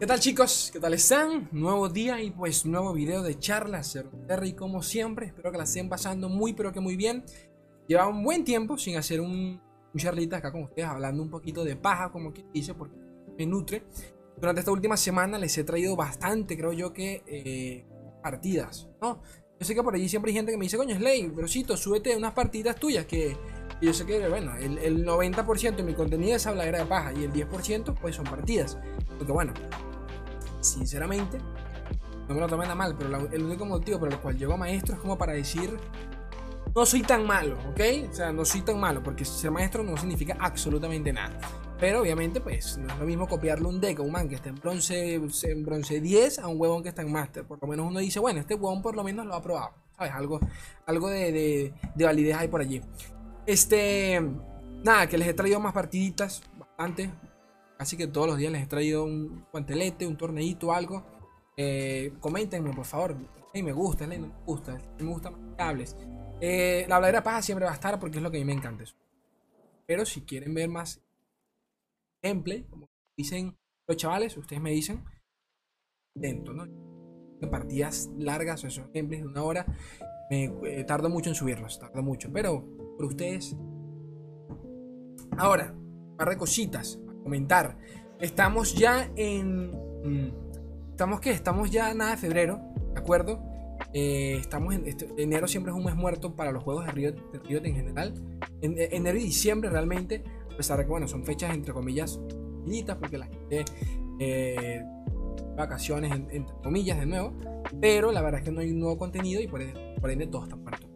¿Qué tal chicos? ¿Qué tal están? Nuevo día y pues nuevo video de charlas Terry como siempre, espero que la estén pasando muy pero que muy bien Lleva un buen tiempo sin hacer un, un charlita acá con ustedes hablando un poquito de paja como quien dice porque me nutre Durante esta última semana les he traído bastante creo yo que eh, partidas, ¿no? Yo sé que por allí siempre hay gente que me dice, coño Slay, brosito, súbete unas partidas tuyas que y yo sé que, bueno, el, el 90% de mi contenido es habladera de paja y el 10% pues son partidas. Porque bueno, sinceramente, no me lo tomen a mal, pero el único motivo por el cual llego a maestro es como para decir, no soy tan malo, ¿ok? O sea, no soy tan malo, porque ser maestro no significa absolutamente nada. Pero obviamente, pues, no es lo mismo copiarle un deck a un man que está en bronce, en bronce 10 a un huevón que está en master. Por lo menos uno dice, bueno, este huevón por lo menos lo ha probado. ¿Sabes? Algo, algo de, de, de validez hay por allí. Este. Nada, que les he traído más partiditas, bastante. Casi que todos los días les he traído un guantelete, un torneito, algo. Eh, coméntenme, por favor. Hey, me gusta, no me gusta. Me gustan más cables. Eh, la habladera paja siempre va a estar porque es lo que a mí me encanta. Pero si quieren ver más gameplay, como dicen los chavales, ustedes me dicen, dentro, ¿no? Partidas largas esos gameplays de una hora, me eh, tardo mucho en subirlos, tardo mucho, pero por ustedes. Ahora, un cositas comentar. Estamos ya en. Mm, estamos que estamos ya nada de febrero, ¿de acuerdo? Eh, estamos en este, enero siempre es un mes muerto para los juegos de Riot, de en general. En, enero y diciembre realmente, a pesar de que bueno, son fechas entre comillas finitas porque la gente eh, vacaciones entre comillas de nuevo, pero la verdad es que no hay un nuevo contenido y por ende, por ende todo está muerto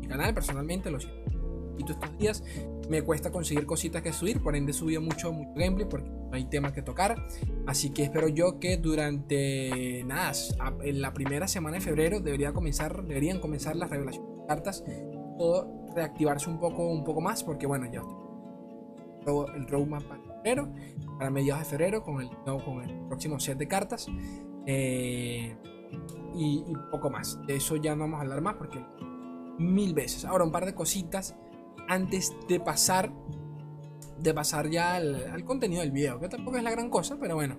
mi canal personalmente, lo siento estos días. Me cuesta conseguir cositas que subir, por ende subió mucho, mucho gameplay porque no hay tema que tocar. Así que espero yo que durante nada, en la primera semana de febrero debería comenzar, deberían comenzar las revelaciones de cartas o reactivarse un poco, un poco más porque bueno, ya el roadmap para febrero, para mediados de febrero con el, con el próximo set de cartas. Eh, y, y, poco más. De eso ya no vamos a hablar más porque mil veces. Ahora, un par de cositas antes de pasar de pasar ya al, contenido del video, que tampoco es la gran cosa, pero bueno.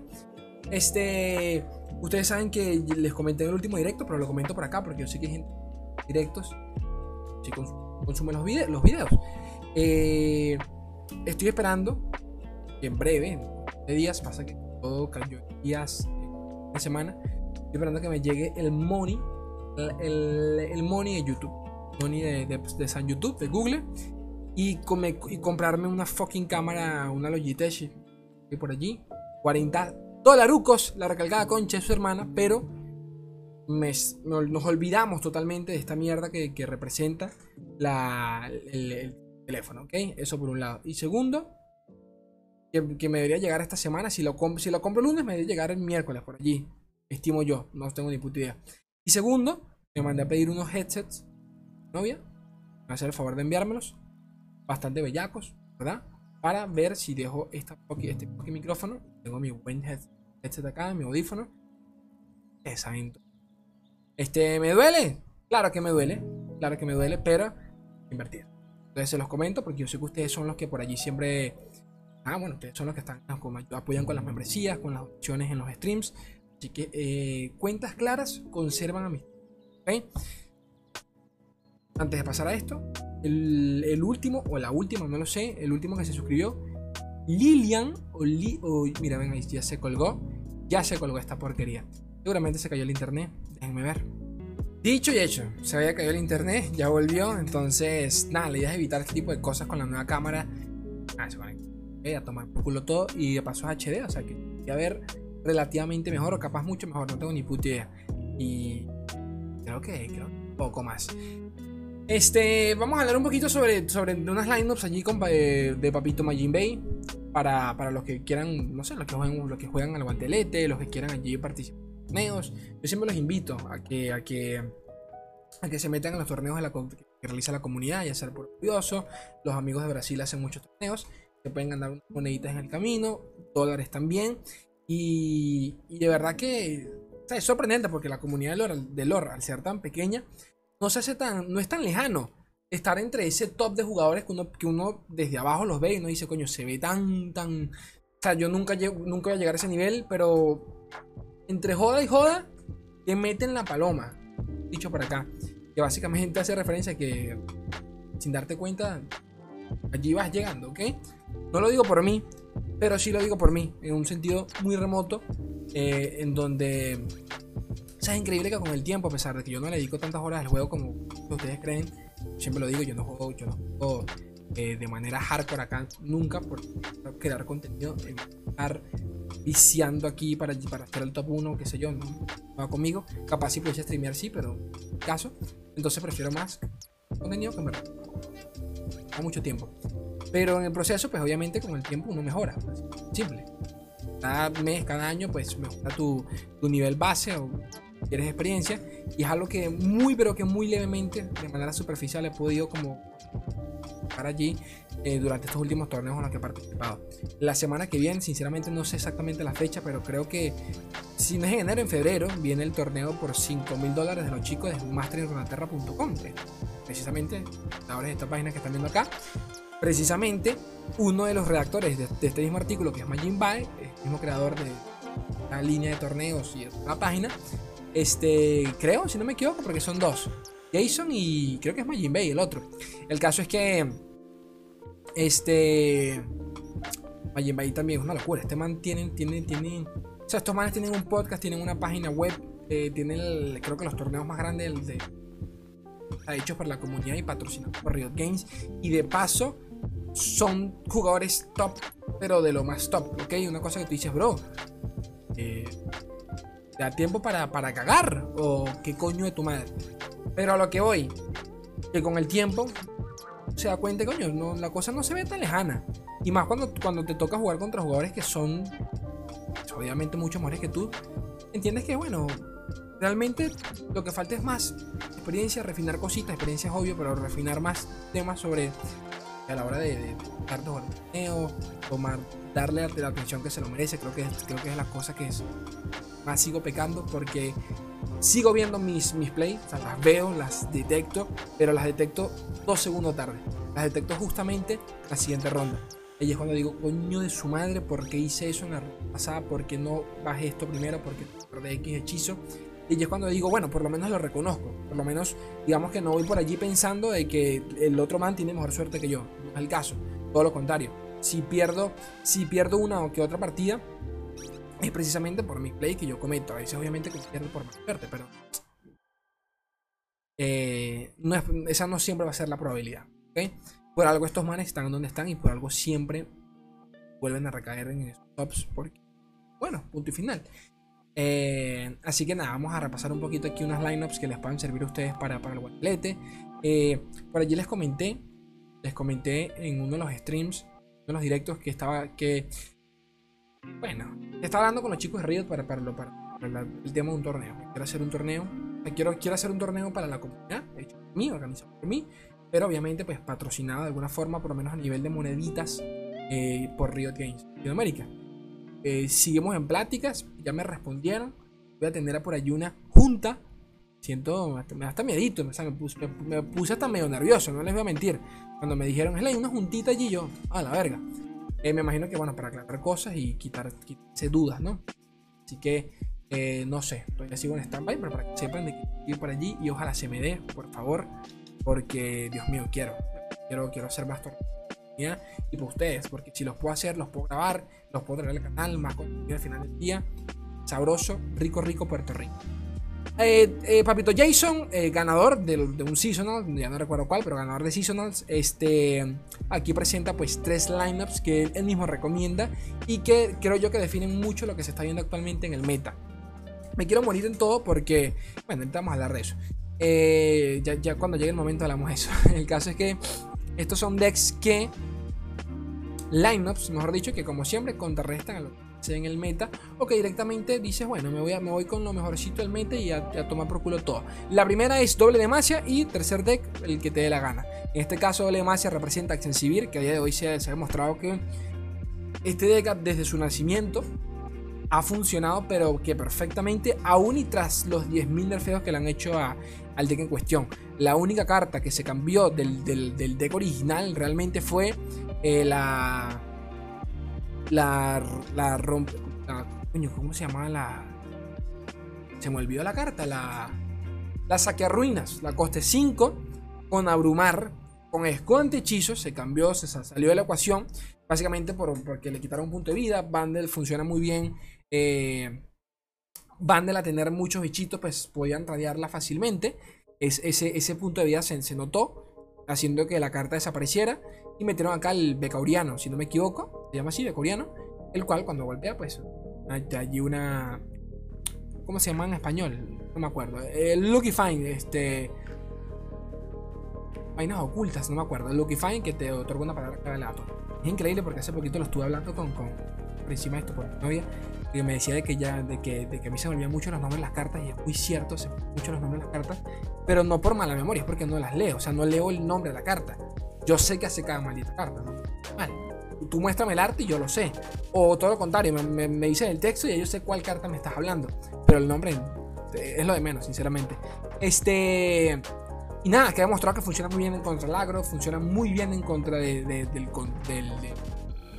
Este, ustedes saben que les comenté en el último directo, pero lo comento por acá porque yo sé que hay gente directos si consume los, videos los videos. Eh, estoy esperando que en breve, en días, pasa que todo cayó días, una semana, estoy esperando que me llegue el money, el, el money de YouTube De, San YouTube, de Google, y, y comprarme una fucking cámara, una Logitech, y por allí, 40 dolarucos, la recalcada concha de su hermana, pero nos olvidamos totalmente de esta mierda que, representa la, el, teléfono, ¿ok? Eso por un lado. Y segundo, que, me debería llegar esta semana, si lo, si lo compro el lunes, me debería llegar el miércoles por allí, estimo yo, no tengo ni puta idea. Y segundo, me mandé a pedir unos headsets novia, me el favor de enviármelos, bastante bellacos, ¿verdad? Para ver si dejo este micrófono, tengo mi buen headset acá, mi audífono, exacto. Este, ¿me duele? Claro que me duele, claro que me duele, pero invertir. Entonces se los comento porque yo sé que ustedes son los que por allí siempre... Ah, bueno, ustedes son los que están apoyan con las membresías, con las opciones en los streams. Así que eh, cuentas claras conservan a mí. ¿okay? Antes de pasar a esto, el, último, o la última, no lo sé, el último que se suscribió, Lilian, o, mira, ven ahí, ya se colgó, ya se colgó esta porquería. Seguramente se cayó el internet, déjenme ver. Dicho y hecho, se había caído el internet, ya volvió, entonces, nada, la idea es evitar este tipo de cosas con la nueva cámara. Ah, se conecta. a tomar por culo todo y de paso HD, o sea que a ver relativamente mejor o capaz mucho mejor, no tengo ni puta idea. Y creo que, creo poco más. Este, vamos a hablar un poquito sobre, sobre unas lineups allí eh, de Papito Majin Bay. Para, para, los que quieran, no sé, los que juegan, los que juegan al guantelete, los que quieran allí participar en torneos. Yo siempre los invito a que, a que, a que se metan en los torneos de la, que realiza la comunidad, ya sea por curioso. Los amigos de Brasil hacen muchos torneos. Se pueden ganar unas moneditas en el camino, dólares también. Y, de verdad que es sorprendente porque la comunidad de de lore, al ser tan pequeña, no se hace tan, no es tan lejano estar entre ese top de jugadores que uno, que uno desde abajo los ve y uno dice, coño, se ve tan, tan, sea, yo nunca, nunca voy a llegar a ese nivel, pero entre joda y joda, te meten la paloma. Dicho por acá. Que básicamente hace referencia a que sin darte cuenta, allí vas llegando, ¿ok? No lo digo por mí, pero sí lo digo por mí, en un sentido muy remoto, eh, en donde... O es increíble que con el tiempo, a pesar de que yo no le dedico tantas horas al juego como ustedes creen, siempre lo digo, yo no juego, yo no juego eh, de manera hardcore acá nunca por crear contenido, estar viciando aquí para, para hacer el top 1, qué sé yo, no, va conmigo. Capaz si pudiese streamear, sí, pero caso. Entonces prefiero más contenido que me a mucho tiempo. Pero en el proceso, pues obviamente con el tiempo uno mejora. Simple. Cada mes, cada año, pues mejora tu, tu nivel base o quieres experiencia. Y es algo que muy, pero que muy levemente, de manera superficial, he podido como para allí eh, durante estos últimos torneos en los que he participado. La semana que viene, sinceramente no sé exactamente la fecha, pero creo que si no es en enero, en febrero, viene el torneo por 5 mil dólares de los chicos de masterinronaterra.com. Precisamente, ahora esta página que están viendo acá, precisamente uno de los redactores de, este mismo artículo, que es Majin Bai, el mismo creador de la línea de torneos y de la página, este, creo, si no me equivoco, porque son dos. Jason y creo que es Majin Bay el otro. El caso es que este Majin Bay también es una locura. Este man tiene, tiene, tiene, o sea, estos manes tienen un podcast, tienen una página web, eh, tienen creo que los torneos más grandes de, hechos por la comunidad y patrocinados por Riot Games. Y de paso, son jugadores top, pero de lo más top, ¿ok? Una cosa que tú dices, bro, eh, ¿te da tiempo para, para cagar? ¿O qué coño de tu madre? Pero a lo que voy, que con el tiempo se da cuenta, coño, no, la cosa no se ve tan lejana. Y más cuando, cuando te toca jugar contra jugadores que son obviamente mucho mejores que tú, entiendes que, bueno, realmente lo que falta es más experiencia, refinar cositas, experiencia es obvio, pero refinar más temas sobre a la hora de, de dar torneo, tomar, darle la atención que se lo merece, creo que, creo que es la cosa que es, más sigo pecando porque sigo viendo mis, mis plays, o sea, las veo, las detecto, pero las detecto dos segundos tarde. Las detecto justamente la siguiente ronda. Y es cuando digo, coño de su madre, ¿por qué hice eso en la ronda pasada? ¿Por qué no bajé esto primero? ¿Por qué perdí X hechizo? Y es cuando digo, bueno, por lo menos lo reconozco. Por lo menos, digamos que no voy por allí pensando de que el otro man tiene mejor suerte que yo. No es el caso. Todo lo contrario. Si pierdo, si pierdo una o que otra partida, es precisamente por mi play que yo cometo. A veces obviamente que pierdo por más suerte, pero eh, esa no siempre va a ser la probabilidad. Por algo estos manes están donde están y por algo siempre vuelven a recaer en esos tops. Porque, bueno, punto y final. Eh, así que nada, vamos a repasar un poquito aquí unas lineups que les puedan servir a ustedes para, para el guantelete. Eh, por allí les comenté, les comenté en uno de los streams, uno de los directos que estaba, que bueno, estaba hablando con los chicos de Riot para, para, el tema de un torneo. Quiero hacer un torneo. Quiero, quiero hacer un torneo para la comunidad, hecho por mí, organizado por mí, pero obviamente pues patrocinado de alguna forma, por lo menos a nivel de moneditas, eh, por Riot Games Latinoamérica. Eh, seguimos en pláticas, ya me respondieron. Voy a tener por allí una junta. Siento, me da hasta miedito, me, puse, hasta medio nervioso, no les voy a mentir. Cuando me dijeron, es una juntita allí, yo, a la verga. Eh, me imagino que, bueno, para aclarar cosas y quitar, quitarse dudas, ¿no? Así que, eh, no sé, todavía sigo en stand-by, pero para que sepan de que ir por allí y ojalá se me dé, por favor, porque, Dios mío, quiero, quiero, quiero hacer más torneos y por ustedes, porque si los puedo hacer, los puedo grabar, los puedo traer al canal, más contenido al final del día. Sabroso, rico, rico Puerto Rico. Eh, eh, Papito Jason, eh, ganador de, un seasonal, ya no recuerdo cuál, pero ganador de seasonals, este, aquí presenta pues tres lineups que él mismo recomienda y que creo yo que definen mucho lo que se está viendo actualmente en el meta. Me quiero morir en todo porque, bueno, vamos a hablar de eso. ya, ya, cuando llegue el momento hablamos de eso. El caso es que estos son decks que, lineups, mejor dicho, que como siempre contrarrestan a en el meta o que directamente dices, bueno, me voy, a, me voy con lo mejorcito del meta y a, tomar por culo todo. La primera es doble demacia y tercer deck, el que te dé la gana. En este caso, doble demacia representa Extensivir, que a día de hoy se, ha demostrado que este deck desde su nacimiento ha funcionado, pero que perfectamente, aún y tras los 10.000 nerfeos que le han hecho al deck en cuestión. La única carta que se cambió del, deck original realmente fue eh, la la, la rompe. ¿Cómo se llama la.? Se me olvidó la carta. La. La saque ruinas. La coste 5. Con abrumar. Con esconde hechizos. Se cambió. Se salió de la ecuación. Básicamente por, porque le quitaron un punto de vida. Bandel funciona muy bien. Eh, Bandel a tener muchos bichitos. Pues podían radiarla fácilmente. Es, ese, ese punto de vida se, se notó haciendo que la carta desapareciera. Y metieron acá el Becauriano, si no me equivoco, se llama así, Becauriano, el cual cuando golpea, pues allí una. ¿Cómo se llama en español? No me acuerdo. El Lucky Fine, este. Vainas ocultas, no me acuerdo. El Lucky Fine que te otorga una palabra clave Es increíble porque hace poquito lo estuve hablando con, con por encima de esto por mi novia que me decía de que ya de que, de que a mí se me olvidan mucho los nombres de las cartas y es muy cierto, se me olvidan mucho los nombres de las cartas, pero no por mala memoria, es porque no las leo, o sea, no leo el nombre de la carta. Yo sé que hace cada maldita carta, ¿no? Tú muéstrame el arte y yo lo sé. O todo lo contrario, me, me, dicen el texto y yo sé cuál carta me estás hablando. Pero el nombre es lo de menos, sinceramente. Este. Y nada, que ha demostrado que funciona muy bien en contra del agro, funciona muy bien en contra de, del, del,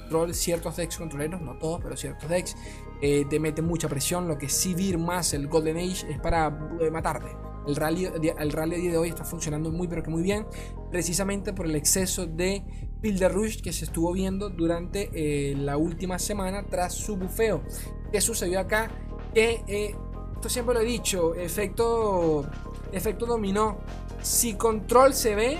control, ciertos decks controleros, no todos, pero ciertos decks. Eh, te mete mucha presión. Lo que sí vir más el Golden Age es para eh, matarte. El rally, el rally de hoy está funcionando muy pero que muy bien, precisamente por el exceso de Builder Rush que se estuvo viendo durante eh, la última semana tras su bufeo. ¿Qué sucedió acá? Que esto siempre lo he dicho, efecto, efecto dominó. Si control se ve,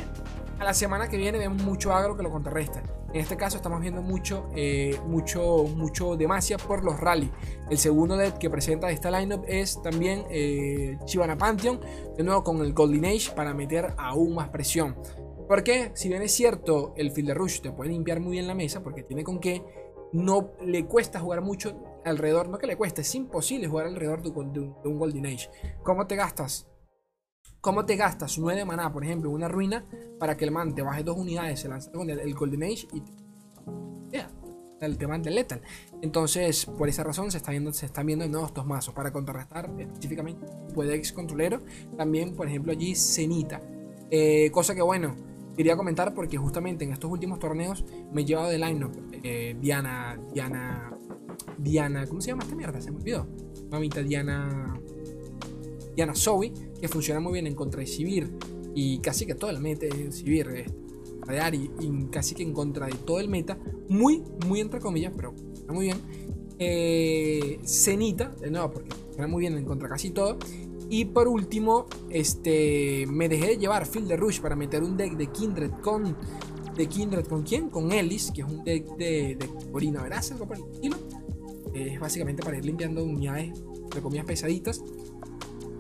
a la semana que viene vemos mucho agro que lo contrarresta. En este caso estamos viendo mucho, eh, mucho, mucho demasia por los rally. El segundo deck que presenta esta lineup es también eh, Chivana Pantheon, de nuevo con el Golden Age para meter aún más presión. Porque si bien es cierto, el Field Rush te puede limpiar muy bien la mesa, porque tiene con qué, no le cuesta jugar mucho alrededor, no que le cueste, es imposible jugar alrededor de, un Golden Age. ¿Cómo te gastas ¿Cómo te gastas 9 de maná, por ejemplo, una ruina para que el man te baje dos unidades, se lance con el, Golden Age y yeah, el tema del Lethal? Entonces, por esa razón se, está viendo, se están viendo nuevos dos mazos para contrarrestar específicamente puede ex controlero. También, por ejemplo, allí Cenita. Eh, cosa que bueno, quería comentar porque justamente en estos últimos torneos me he llevado de lineup eh, Diana, Diana, Diana, ¿cómo se llama esta mierda? Se me olvidó. Mamita Diana. Diana Zoe, que funciona muy bien en contra de Sivir y casi que todo el meta Sivir, eh, y, y, casi que en contra de todo el meta, muy, muy entre comillas, pero funciona muy bien. Eh, Cenita, de nuevo, porque funciona muy bien en contra casi todo. Y por último, este, me dejé de llevar Field de Rush para meter un deck de Kindred con. ¿De Kindred con quién? Con Ellis, que es un deck de, de Corina Verás, algo por el estilo. Es básicamente para ir limpiando unidades, de comillas pesaditas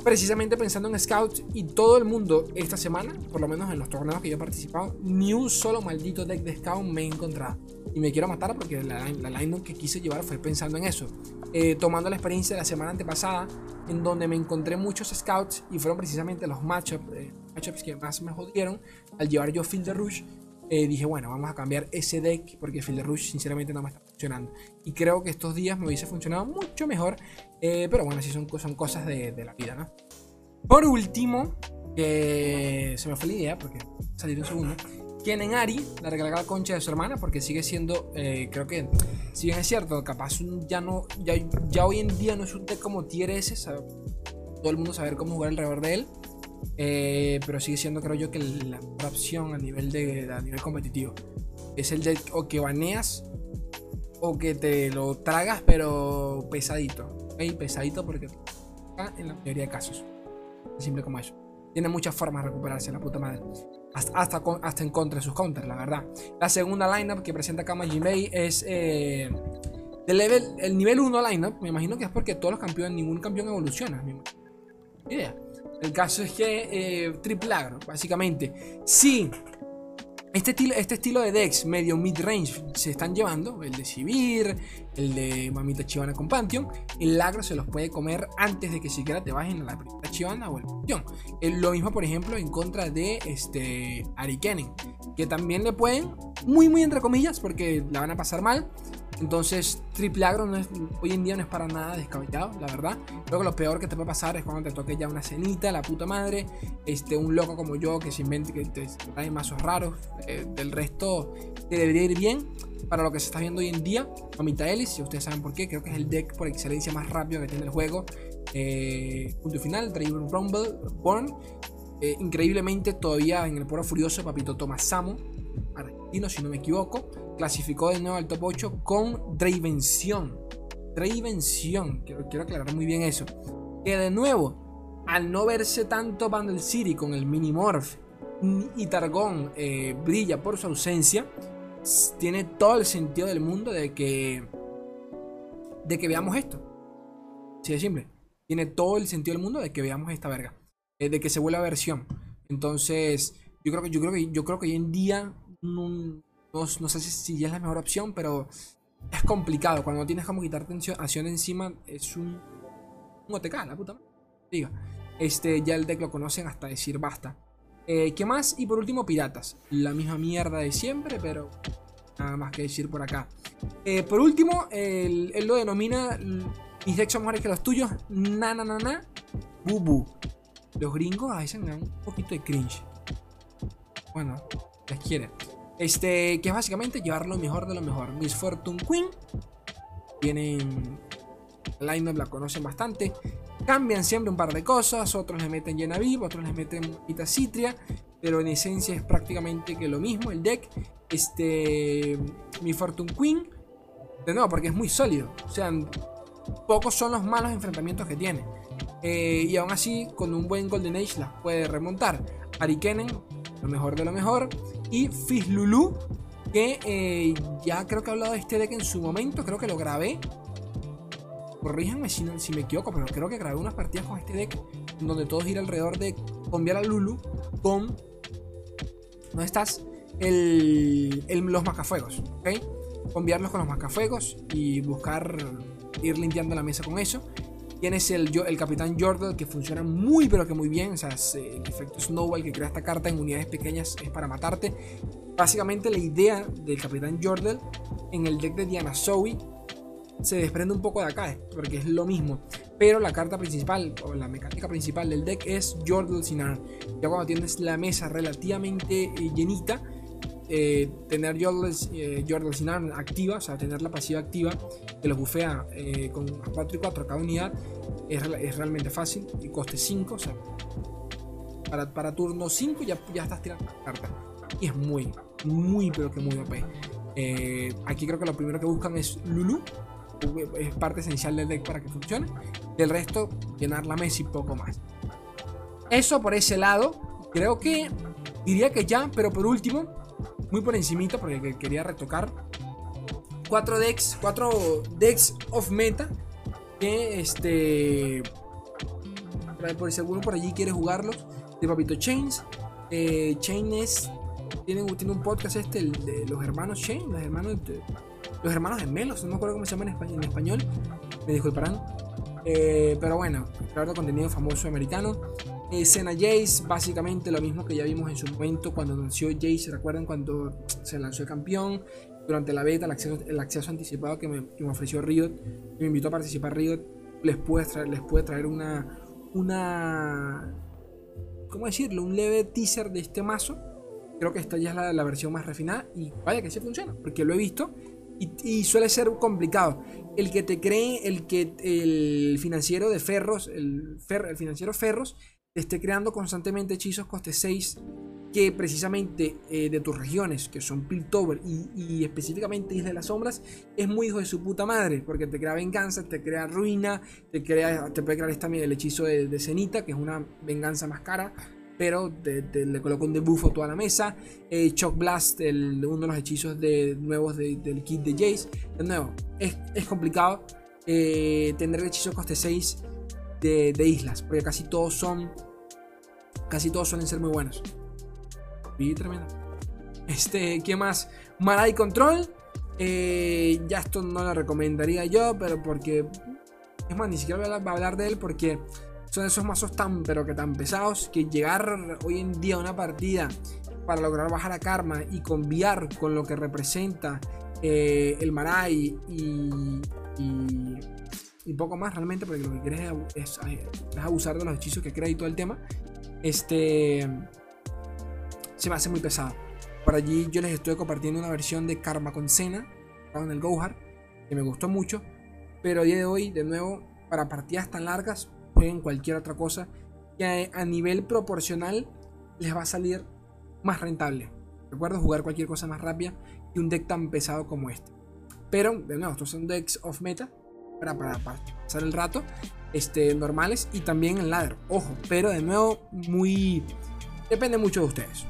precisamente pensando en Scouts y todo el mundo esta semana, por lo menos en los torneos que yo he participado, ni un solo maldito deck de Scout me he encontrado. Y me quiero matar porque la, la line que quise llevar fue pensando en eso. Eh, tomando la experiencia de la semana antepasada, en donde me encontré muchos Scouts y fueron precisamente los matchups, eh, matchups que más me jodieron al llevar yo Field de Rush. Eh, dije, bueno, vamos a cambiar ese deck porque Field Rush sinceramente no me está funcionando. Y creo que estos días me hubiese funcionado mucho mejor eh, pero bueno, sí son, cosas de, la vida, ¿no? Por último, que se me fue la idea, porque salir un segundo. en Ari la regaló la concha de su hermana porque sigue siendo, eh, creo que, si bien es cierto, capaz ya no, ya, ya hoy en día no es un deck como tier S, todo el mundo saber cómo jugar alrededor de él, eh, pero sigue siendo, creo yo, que la opción a nivel, de, a nivel competitivo. Es el deck o que baneas o que te lo tragas, pero pesadito pesadito porque en la mayoría de casos. Simple como eso. Tiene muchas formas de recuperarse, la puta madre. Hasta, hasta, en contra de sus counters, la verdad. La segunda lineup que presenta acá Majin es eh, el nivel 1 lineup. Me imagino que es porque todos los campeones, ningún campeón evoluciona. Idea. El caso es que eh, triple básicamente. Si este estilo, este estilo de decks medio mid-range se están llevando, el de Sivir, el de Mamita Chivana con Pantheon, el agro se los puede comer antes de que siquiera te bajen a la primera Chivana o el Pantheon. Lo mismo, por ejemplo, en contra de este Arikenen, que también le pueden, muy muy entre comillas, porque la van a pasar mal, entonces, triple agro hoy en día no es para nada descabellado, la verdad. Creo que lo peor que te puede pasar es cuando te toque ya una cenita, la puta madre. Este, un loco como yo que se invente que te trae mazos raros. Eh, del resto te debería ir bien. para lo que se está viendo hoy en día. Mamita Ellis, si ustedes saben por qué, creo que es el deck por excelencia más rápido que tiene el juego. Eh, punto final, Draven Rumble, Born. Eh, increíblemente, todavía en el Poro Furioso, Papito Tomasamo, argentino, si no me equivoco, clasificó de nuevo al top 8 con Dravención. Dravención, quiero, quiero aclarar muy bien eso. Que de nuevo, al no verse tanto Bundle City con el Minimorph y Targón eh, brilla por su ausencia, tiene todo el sentido del mundo de que de que veamos esto. Sí, es simple. Tiene todo el sentido del mundo de que veamos esta verga. Eh, de que se vuelva versión. Entonces, yo creo que yo creo que yo creo que hoy en día sé si ya es la mejor opción, pero es complicado. Cuando tienes como quitarte acción encima, es un, un OTK, la puta Diga. Este, ya el deck lo conocen hasta decir basta. Eh, ¿Qué más? Y por último, piratas. La misma mierda de siempre, pero nada más que decir por acá. Eh, por último, él, lo denomina mis decks son mejores que los tuyos. Na, na, na, na. Bubu. Los gringos a veces me dan un poquito de cringe. Bueno, les quiere. Este, que es básicamente llevar lo mejor de lo mejor. Miss Fortune Queen. Tienen. Line-up la conocen bastante. Cambian siempre un par de cosas, otros le meten Viv, otros le meten Citria, pero en esencia es prácticamente que lo mismo el deck. Este, mi Fortune Queen, de nuevo, porque es muy sólido. O sea, pocos son los malos enfrentamientos que tiene. Eh, y aún así, con un buen Golden Age las puede remontar. Arikenen, lo mejor de lo mejor. Y Lulu que eh, ya creo que he hablado de este deck en su momento, creo que lo grabé corríjanme si, me equivoco, pero creo que grabé unas partidas con este deck donde todo gira alrededor de cambiar a Lulu con. ¿Dónde estás? El, los macafuegos, ¿ok? Conviarlos con los macafuegos y buscar ir limpiando la mesa con eso. Tienes el, el Capitán Jordal que funciona muy pero que muy bien. O sea, el efecto Snowball que crea esta carta en unidades pequeñas es para matarte. Básicamente la idea del Capitán Jordal en el deck de Diana Zoe se desprende un poco de acá, porque es lo mismo. Pero la carta principal, o la mecánica principal del deck es Jordal Sinar. Ya cuando tienes la mesa relativamente eh, llenita, eh, tener Jordal, eh, Sinar activa, o sea, tener la pasiva activa, que los bufea con 4 y 4 cada unidad, es, realmente fácil. Y coste 5, o sea, para, para turno 5 ya, ya estás tirando la carta. Y es muy, muy, pero que muy OP. aquí creo que lo primero que buscan es Lulu, es parte esencial del deck para que funcione. Del resto, llenar la mesa y poco más. Eso por ese lado. Creo que diría que ya, pero por último, muy por encimita, porque quería retocar. Cuatro decks, cuatro decks of meta. Que este. Por si alguno por allí quiere jugarlos. De Papito Chains. Eh, Chain es. Tiene, tiene un podcast este, el de los hermanos Chain, los hermanos de, los hermanos gemelos, no me acuerdo cómo se llama en español, me disculparán. Eh, pero bueno, claro, contenido famoso americano. Eh, Jace, básicamente lo mismo que ya vimos en su momento cuando nació Jace. ¿Recuerdan cuando se lanzó el campeón? Durante la beta, el acceso, anticipado que me, que ofreció Riot, me invitó a participar Riot, les puede traer, les puede traer una, una, ¿cómo decirlo? Un leve teaser de este mazo. Creo que esta ya es la, versión más refinada y vaya que sí funciona, porque lo he visto y, suele ser complicado. El que te cree, el que el financiero de Ferros, el, financiero Ferros, esté creando constantemente hechizos coste 6 que precisamente eh, de tus regiones, que son Piltover y, específicamente Isla de las Sombras, es muy hijo de su puta madre, porque te crea venganza, te crea ruina, te, crea, te puede crear también el hechizo de, de Cenita, que es una venganza más cara, pero le coloco un debuffo a toda la mesa. Eh, Shock Blast, uno de los hechizos de, nuevos del kit de Jace. De nuevo, es, complicado eh, tener el coste 6 de, islas, porque casi todos son. Casi todos suelen ser muy buenos. Y tremendo. Este, ¿qué más? Marai Control. Eh, ya esto no lo recomendaría yo, pero porque. Es más, ni siquiera voy a hablar de él porque son esos mazos tan, pero que tan pesados que llegar hoy en día a una partida para lograr bajar a Karma y conviar con lo que representa eh, el Marai y, y, poco más realmente, porque lo que quieres es, abusar de los hechizos que crea y todo el tema, este se me hace muy pesado. Por allí yo les estoy compartiendo una versión de Karma con Cena en el Gohar, que me gustó mucho. Pero a día de hoy, de nuevo, para partidas tan largas, jueguen cualquier otra cosa que a nivel proporcional les va a salir más rentable. Recuerdo jugar cualquier cosa más rápida que un deck tan pesado como este. Pero, de nuevo, estos son decks off meta para, para, pasar el rato. Este, normales y también en ladder. Ojo, pero de nuevo, muy. Depende mucho de ustedes.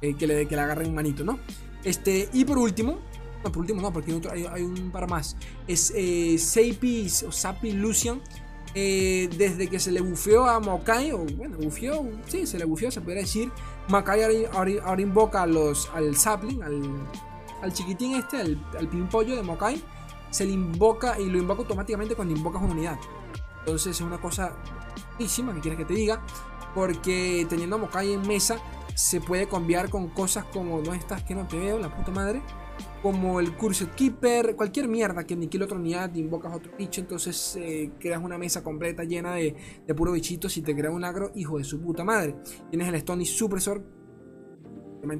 Eh, que, le, que le agarren manito, ¿no? Este, y por último, no, por último no, porque hay, un par más. Es eh, o Sapi Lucian. Eh, desde que se le bufeó a Mokai, o bueno, bufeó, sí, se le bufeó, se podría decir. Makai ahora, invoca a los, al Sapling, al, al chiquitín este, al, al pimpollo de Mokai. Se le invoca y lo invoca automáticamente cuando invocas una unidad. Entonces es una cosa buenísima que quieres que te diga. Porque teniendo a Mokai en mesa, se puede cambiar con cosas como no estás que no te veo, la puta madre como el Cursed Keeper, cualquier mierda que aniquile otra unidad, invocas otro bicho, entonces eh, creas una mesa completa llena de, de puros bichitos y te crea un agro, hijo de su puta madre. Tienes el Stony Suppressor,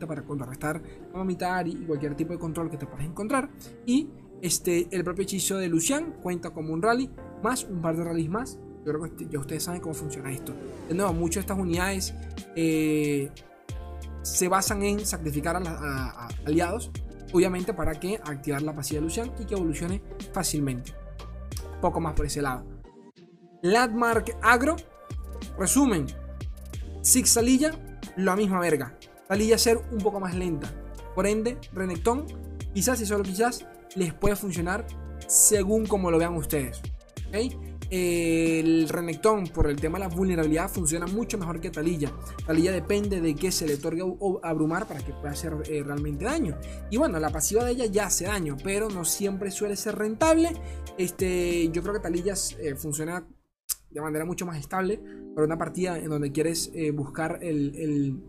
para contrarrestar, vomitar y cualquier tipo de control que te puedas encontrar. Y este, el propio hechizo de Lucian cuenta como un rally, más un par de rallies más. Yo creo que ya ustedes saben cómo funciona esto. De nuevo, muchas de estas unidades eh, se basan en sacrificar a aliados obviamente para que activar la pasiva de Lucian y que evolucione fácilmente. Poco más por ese lado. Landmark Agro, resumen, Six Salilla, la misma verga. Salilla ser un poco más lenta. Por ende, Renekton, quizás y solo quizás, les puede funcionar según como lo vean ustedes. El Renekton, por el tema de la vulnerabilidad, funciona mucho mejor que Talilla. Talilla depende de que se le otorgue abrumar para que pueda hacer eh, realmente daño. Y bueno, la pasiva de ella ya hace daño, pero no siempre suele ser rentable. Este, yo creo que Talilla eh, funciona de manera mucho más estable para una partida en donde quieres eh, buscar el,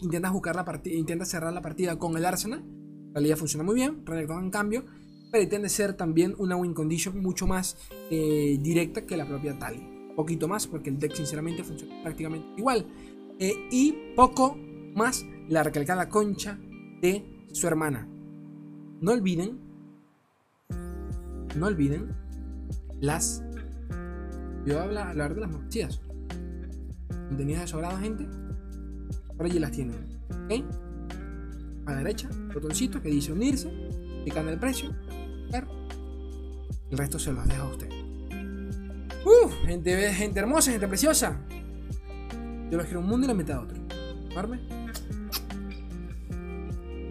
intentas buscar la partida, intentas cerrar la partida con el Arsenal. Talilla funciona muy bien. Renekton en cambio pretende ser también una win condition mucho más eh, directa que la propia Tali. Un poquito más, porque el deck sinceramente funciona prácticamente igual. Eh, y poco más la recalcada concha de su hermana. No olviden, no olviden las. Yo voy a hablar, de las noticias. Contenidas de sobrada, gente. Por allí las tienen. ¿Ok? A la derecha, botoncito que dice unirse. Pican el precio el resto se los dejo a usted. Uf, gente, gente hermosa, gente preciosa. Yo los quiero un mundo y la mitad de otro. ¿Arme?